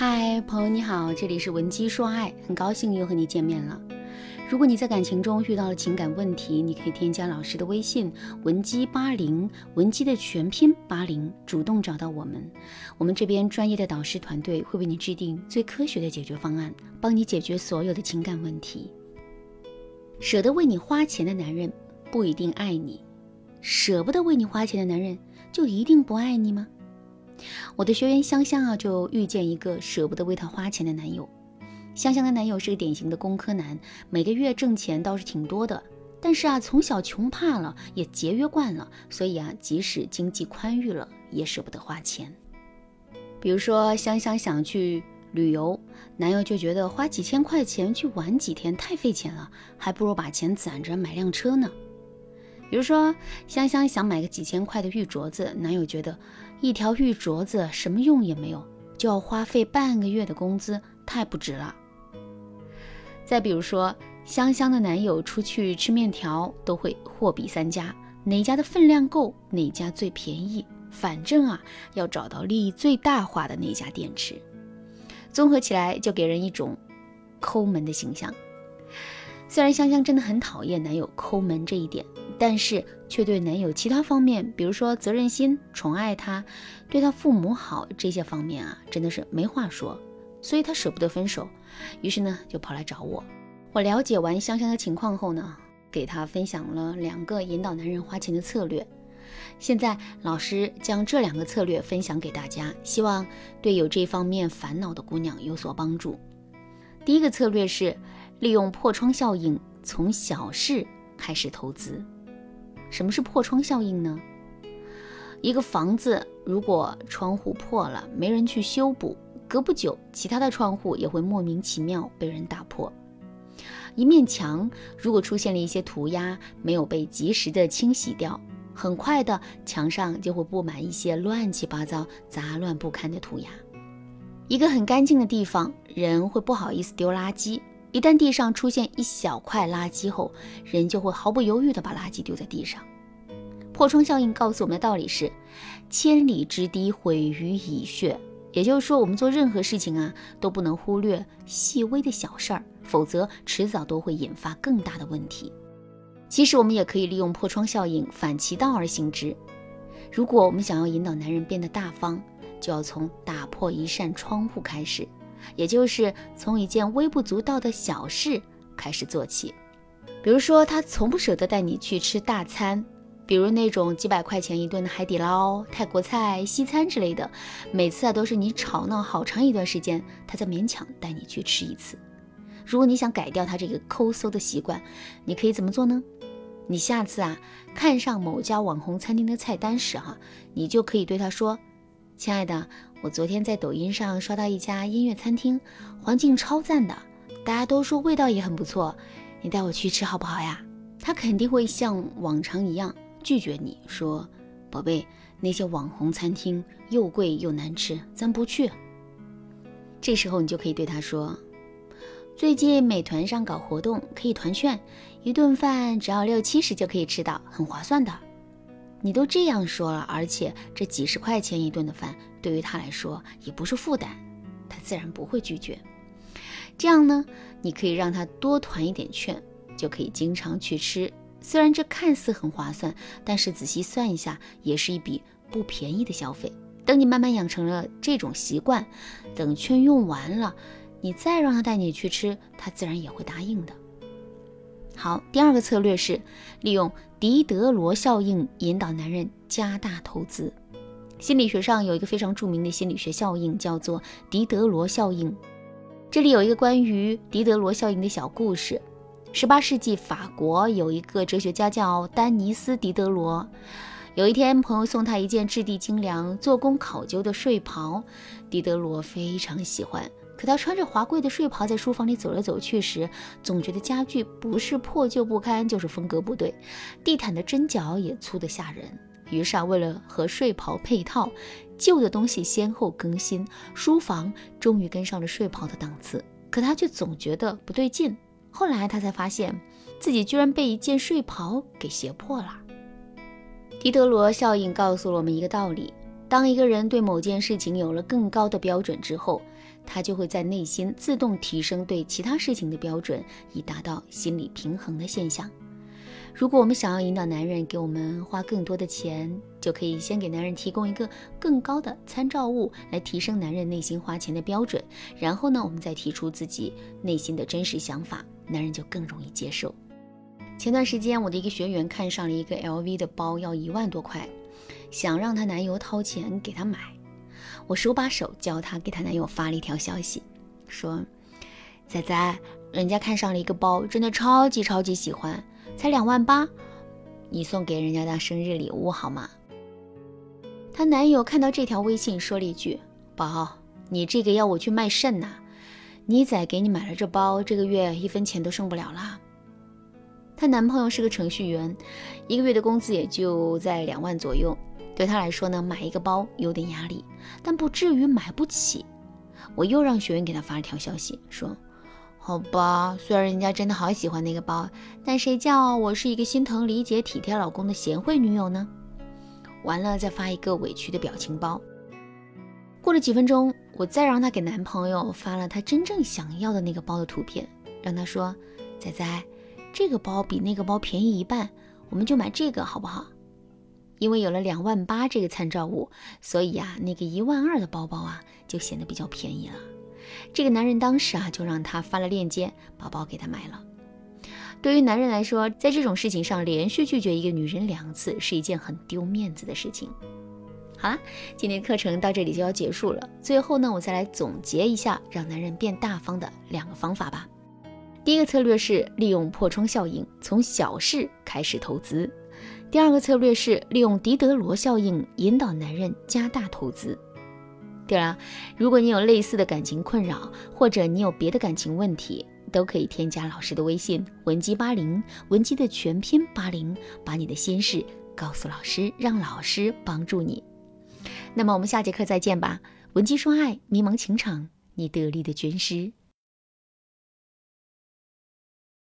嗨，朋友你好，这里是文姬说爱，很高兴又和你见面了。如果你在感情中遇到了情感问题，你可以添加老师的微信文姬八零，文姬的全拼八零，主动找到我们，我们这边专业的导师团队会为你制定最科学的解决方案，帮你解决所有的情感问题。舍得为你花钱的男人不一定爱你，舍不得为你花钱的男人就一定不爱你吗？我的学员香香啊，就遇见一个舍不得为她花钱的男友。香香的男友是个典型的工科男，每个月挣钱倒是挺多的，但是啊，从小穷怕了，也节约惯了，所以啊，即使经济宽裕了，也舍不得花钱。比如说，香香想去旅游，男友就觉得花几千块钱去玩几天太费钱了，还不如把钱攒着买辆车呢。比如说，香香想买个几千块的玉镯子，男友觉得。一条玉镯子什么用也没有，就要花费半个月的工资，太不值了。再比如说，香香的男友出去吃面条都会货比三家，哪家的分量够，哪家最便宜，反正啊要找到利益最大化的那家店吃。综合起来，就给人一种抠门的形象。虽然香香真的很讨厌男友抠门这一点。但是却对男友其他方面，比如说责任心、宠爱他、对他父母好这些方面啊，真的是没话说，所以他舍不得分手，于是呢就跑来找我。我了解完香香的情况后呢，给他分享了两个引导男人花钱的策略。现在老师将这两个策略分享给大家，希望对有这方面烦恼的姑娘有所帮助。第一个策略是利用破窗效应，从小事开始投资。什么是破窗效应呢？一个房子如果窗户破了，没人去修补，隔不久，其他的窗户也会莫名其妙被人打破。一面墙如果出现了一些涂鸦，没有被及时的清洗掉，很快的墙上就会布满一些乱七八糟、杂乱不堪的涂鸦。一个很干净的地方，人会不好意思丢垃圾。一旦地上出现一小块垃圾后，人就会毫不犹豫地把垃圾丢在地上。破窗效应告诉我们的道理是：千里之堤毁于蚁穴。也就是说，我们做任何事情啊，都不能忽略细微的小事儿，否则迟早都会引发更大的问题。其实，我们也可以利用破窗效应反其道而行之。如果我们想要引导男人变得大方，就要从打破一扇窗户开始。也就是从一件微不足道的小事开始做起，比如说他从不舍得带你去吃大餐，比如那种几百块钱一顿的海底捞、泰国菜、西餐之类的，每次啊都是你吵闹好长一段时间，他才勉强带你去吃一次。如果你想改掉他这个抠搜的习惯，你可以怎么做呢？你下次啊看上某家网红餐厅的菜单时，哈，你就可以对他说：“亲爱的。”我昨天在抖音上刷到一家音乐餐厅，环境超赞的，大家都说味道也很不错，你带我去吃好不好呀？他肯定会像往常一样拒绝你说：“宝贝，那些网红餐厅又贵又难吃，咱不去。”这时候你就可以对他说：“最近美团上搞活动，可以团券，一顿饭只要六七十就可以吃到，很划算的。”你都这样说了，而且这几十块钱一顿的饭对于他来说也不是负担，他自然不会拒绝。这样呢，你可以让他多团一点券，就可以经常去吃。虽然这看似很划算，但是仔细算一下，也是一笔不便宜的消费。等你慢慢养成了这种习惯，等券用完了，你再让他带你去吃，他自然也会答应的。好，第二个策略是利用狄德罗效应引导男人加大投资。心理学上有一个非常著名的心理学效应，叫做狄德罗效应。这里有一个关于狄德罗效应的小故事。十八世纪法国有一个哲学家叫丹尼斯·狄德罗。有一天，朋友送他一件质地精良、做工考究的睡袍，狄德罗非常喜欢。可他穿着华贵的睡袍在书房里走来走去时，总觉得家具不是破旧不堪，就是风格不对，地毯的针脚也粗得吓人。于是啊，为了和睡袍配套，旧的东西先后更新，书房终于跟上了睡袍的档次。可他却总觉得不对劲。后来他才发现，自己居然被一件睡袍给胁迫了。狄德罗效应告诉了我们一个道理：当一个人对某件事情有了更高的标准之后，他就会在内心自动提升对其他事情的标准，以达到心理平衡的现象。如果我们想要引导男人给我们花更多的钱，就可以先给男人提供一个更高的参照物，来提升男人内心花钱的标准。然后呢，我们再提出自己内心的真实想法，男人就更容易接受。前段时间，我的一个学员看上了一个 LV 的包，要一万多块，想让她男友掏钱给她买。我手把手教她，给她男友发了一条消息，说：“仔仔，人家看上了一个包，真的超级超级喜欢。”才两万八，你送给人家当生日礼物好吗？她男友看到这条微信，说了一句：“宝，你这个要我去卖肾呐！你仔给你买了这包，这个月一分钱都剩不了啦。”她男朋友是个程序员，一个月的工资也就在两万左右，对她来说呢，买一个包有点压力，但不至于买不起。我又让学员给他发了条消息，说。好吧，虽然人家真的好喜欢那个包，但谁叫我是一个心疼、理解、体贴老公的贤惠女友呢？完了，再发一个委屈的表情包。过了几分钟，我再让她给男朋友发了她真正想要的那个包的图片，让他说：“仔仔，这个包比那个包便宜一半，我们就买这个好不好？因为有了两万八这个参照物，所以啊，那个一万二的包包啊就显得比较便宜了。”这个男人当时啊，就让他发了链接，把包给他买了。对于男人来说，在这种事情上连续拒绝一个女人两次，是一件很丢面子的事情。好了，今天课程到这里就要结束了。最后呢，我再来总结一下让男人变大方的两个方法吧。第一个策略是利用破窗效应，从小事开始投资；第二个策略是利用狄德罗效应，引导男人加大投资。对了，如果你有类似的感情困扰，或者你有别的感情问题，都可以添加老师的微信文姬八零，文姬的全拼八零，把你的心事告诉老师，让老师帮助你。那么我们下节课再见吧，文姬说爱，迷茫情场，你得力的军师。